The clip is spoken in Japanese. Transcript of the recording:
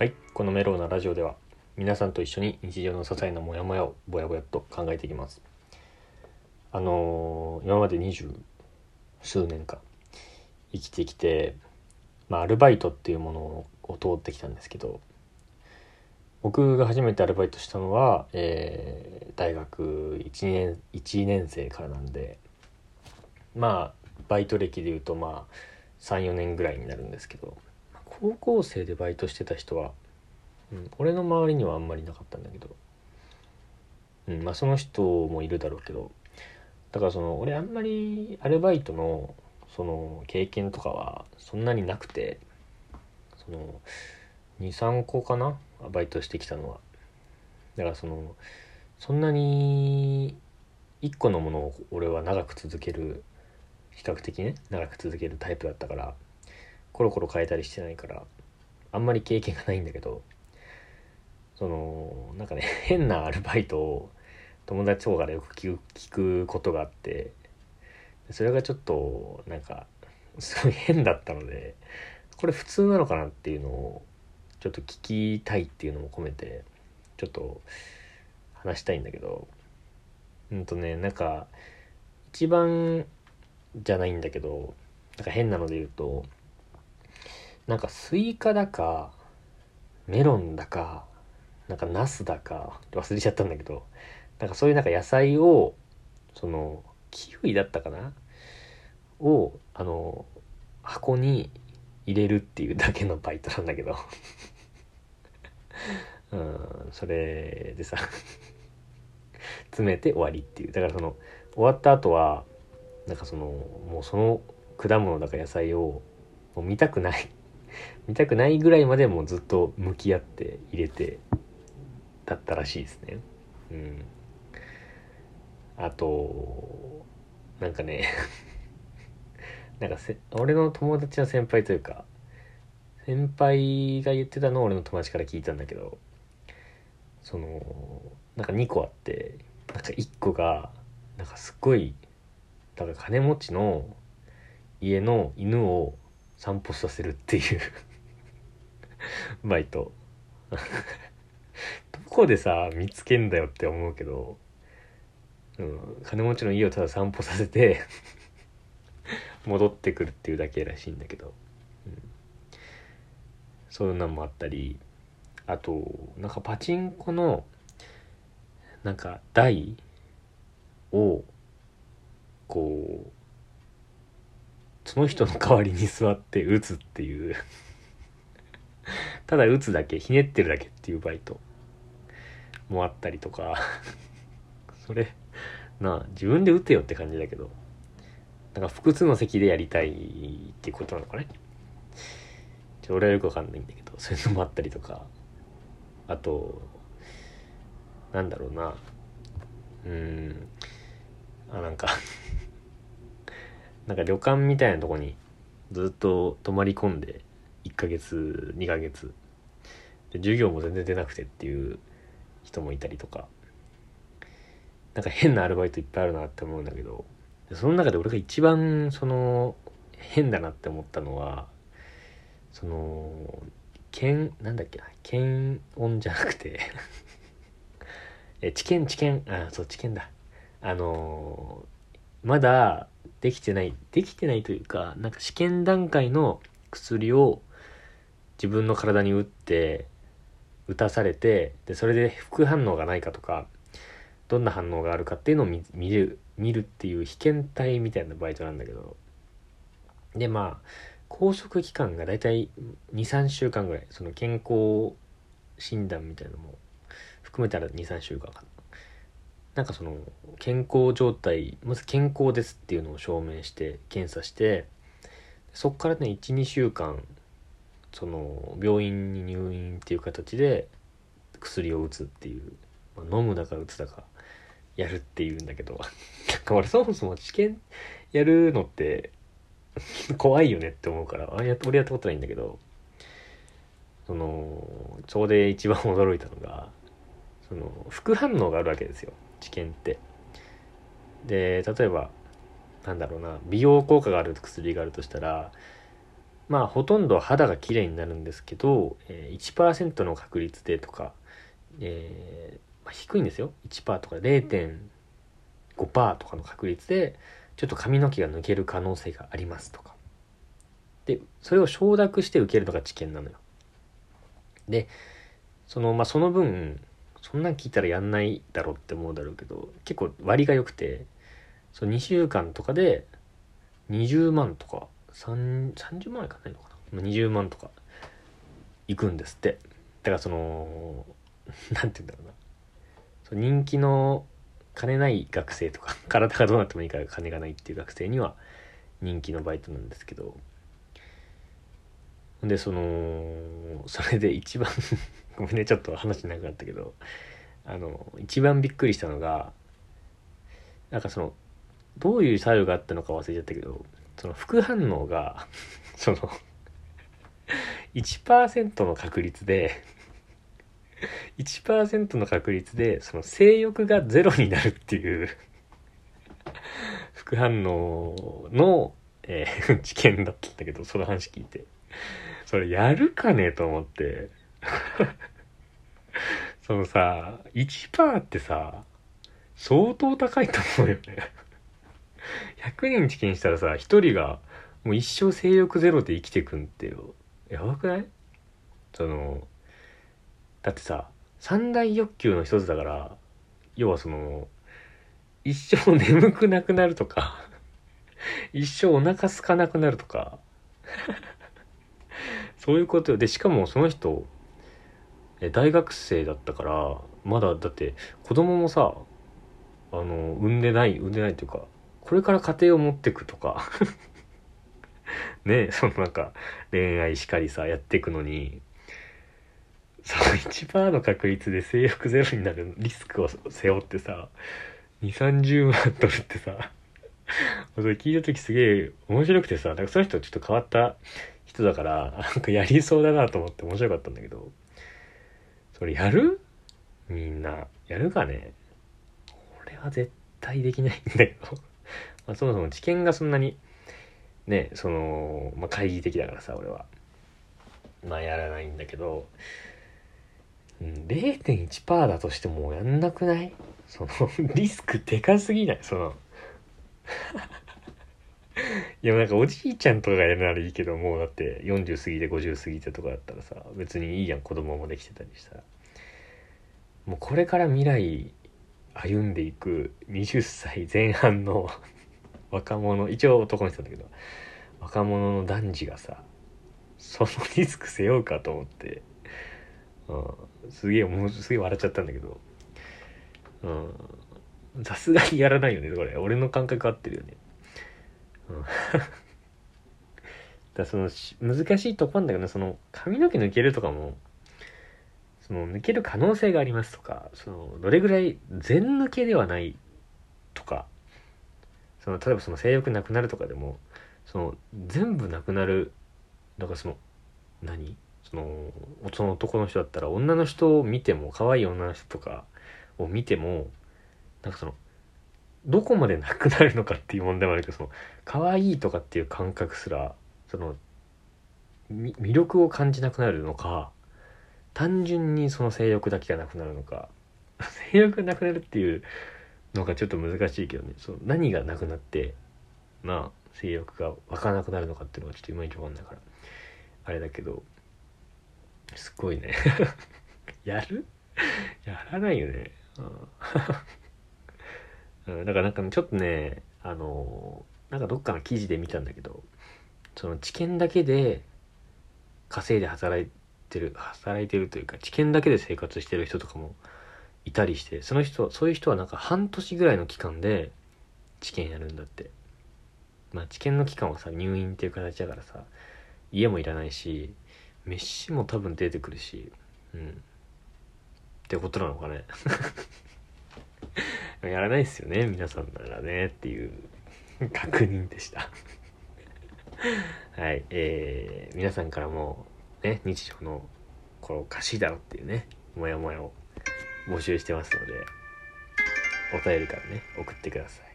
はい、このメロウなラジオでは皆さんと一緒に日常の些細なモヤモヤをぼやぼやと考えていきます。あのー今まで二十数年間生きてきて、まあアルバイトっていうものを通ってきたんですけど、僕が初めてアルバイトしたのは、えー大学1年1年生からなんで、まあバイト歴でいうとまあ34年ぐらいになるんですけど。高校生でバイトしてた人は、うん、俺の周りにはあんまりなかったんだけど、うん、まあその人もいるだろうけどだからその俺あんまりアルバイトのその経験とかはそんなになくてその23個かなバイトしてきたのは。だからそのそんなに1個のものを俺は長く続ける比較的ね長く続けるタイプだったからコロコロ変えたりしてないからあんまり経験がないんだけどそのなんかね 変なアルバイトを友達とかからよく聞くことがあってそれがちょっとなんかすごい変だったのでこれ普通なのかなっていうのをちょっと聞きたいっていうのも込めてちょっと話したいんだけどうんとねなんか一番じゃないんだけどなんか変なので言うとなんかスイカだかメロンだかなんかナスだか忘れちゃったんだけどなんかそういうなんか野菜をそのキウイだったかなをあの箱に入れるっていうだけのバイトなんだけど。うんそれでさ詰めて終わりっていう。だからその終わった後はなんかそのもうその果物だか野菜をもう見たくない見たくないぐらいまでもずっと向き合って入れてだったらしいですね。うん。あとなんかね なんかせ俺の友達の先輩というか先輩が言ってたのを俺の友達から聞いたんだけどそのなんか2個あってなんか1個がなんかすっごいだから金持ちの家の犬を散歩させるっていう。バイト。どこでさ見つけんだよって思うけど、うん、金持ちの家をただ散歩させて 戻ってくるっていうだけらしいんだけど、うん、そういうのもあったりあとなんかパチンコのなんか台をこうその人の代わりに座って打つっていう。ただ打つだけひねってるだけっていうバイトもあったりとか。それなあ自分で打てよって感じだけど。なんか複数の席でやりたいっていうことなのかね。ちょ俺はよくわかんないんだけどそういうのもあったりとか。あとなんだろうな。うん。あなんか なんか旅館みたいなとこにずっと泊まり込んで1ヶ月2ヶ月。で授業も全然出なくてっていう人もいたりとか。なんか変なアルバイトいっぱいあるなって思うんだけど。その中で俺が一番その変だなって思ったのはその検なんだっけな検温じゃなくて。え治験治験あそう治験だ。あのまだできてないできてないというかなんか試験段階の薬を自分の体に打って打たされてでそれで副反応がないかとかどんな反応があるかっていうのを見る見るっていう被験体みたいなバイトなんだけどでまあ拘束期間がだいたい23週間ぐらいその健康診断みたいなのも含めたら23週間かな。なんかその健康状態まず健康ですっていうのを証明して検査してそこからね12週間その病院に入院っていう形で薬を打つっていう、まあ飲むだか打つだかやるっていうんだけど なんか俺そもそも試験やるのって 怖いよねって思うからあや俺やったことないんだけどそのそこで一番驚いたのがその副反応があるわけですよ治験って。で例えばなんだろうな美容効果がある薬があるとしたらまあほとんど肌が綺麗になるんですけど、えー、1%の確率でとか、えーまあ、低いんですよ。1%とか0.5%とかの確率でちょっと髪の毛が抜ける可能性がありますとか。でそれを承諾して受けるのが治験なのよ。でそのまあその分そんなん聞いたらやんないだろうって思うだろうけど結構割が良くてその2週間とかで20万とか30万いかないのかな？20万とか。いくんですって。だからその 何て言うんだろうな。そ人気の金ない学生とか 体がどうなってもいいから金がないっていう学生には人気のバイトなんですけど。でそのそれで一番 ごめんねちょっと話長くなったけど。あの一番びっくりしたのがなんかそのどういう作用があったのか忘れちゃったけどその副反応が その1%の確率で1%の確率でその性欲がゼロになるっていう副反応の、えー、知見だったんだけどその話聞いて。それやるかねと思って。そのさ1%ってさ相当高いと思うよね。100人治験したらさ1人がもう一生性欲ゼロで生きてくんってよ。やばくない？そのだってさ三大欲求の一つだから要はその一生眠くなくなるとか 一生お腹空かなくなるとか そういうことでしかもその人大学生だったからまだだって子供もさあの産んでない産んでないっていうかこれから家庭を持ってくとか。ねそのなんか恋愛しかりさやっていくのに。その1%の確率で性欲ゼロになるリスクを背負ってさ2 3 0万取るってさ。それ聞いた時すげえ面白くてさなんかその人ちょっと変わった人だからなんかやりそうだなと思って面白かったんだけど。それやる？みんな。やるかね？俺は絶対できないんだけど。まあ、そもそも知見がそんなにねその、まあ、懐疑的だからさ俺は。まあやらないんだけど、0.1%だとしてもやんなくない？その リスクでかすぎない？その。いやなんかおじいちゃんとかがやるならいいけどもうだって40過ぎて50過ぎてとかだったらさ別にいいやん子供もできてたりしたら。もうこれから未来歩んでいく20歳前半の若者一応男の人だけど若者の男児がさそのリスク背負うかと思って、うん、すげえもうすげえ笑っちゃったんだけどさすがにやらないよねこれ。俺の感覚合ってるよね。うん。だその難しいとこなんだけどその髪の毛抜けるとかもその抜ける可能性がありますとかそのどれぐらい全抜けではないとかその例えばその性欲なくなるとかでもその全部なくなるだからその何？そのその男の人だったら女の人を見ても可愛い女の人とかを見てもなんかそのどこまでなくなるのかっていう問題もあるけどその可愛いとかっていう感覚すらその魅力を感じなくなるのか単純にその性欲だけがなくなるのか 性欲がなくなるっていうのがちょっと難しいけどね。その何がなくなってまあ性欲が湧かなくなるのかっていうのがちょっといまいち分かんないから。あれだけどすごいね。やる？やらないよね、うん、だからなんかちょっとねあのなんかどっかの記事で見たんだけどその知見だけで稼いで働いてる働いてるというか知見だけで生活してる人とかもいたりしてその人そういう人はなんか半年ぐらいの期間で治験やるんだって。まあ治験の期間はさ入院っていう形だからさ家もいらないし飯も多分出てくるしうん。ってことなのかね。やらないっすよね皆さんならねっていう確認でした。はいえー、皆さんからもね日常のこのおかしいだろっていうねモヤモヤを募集してますのでお便りからね送ってください。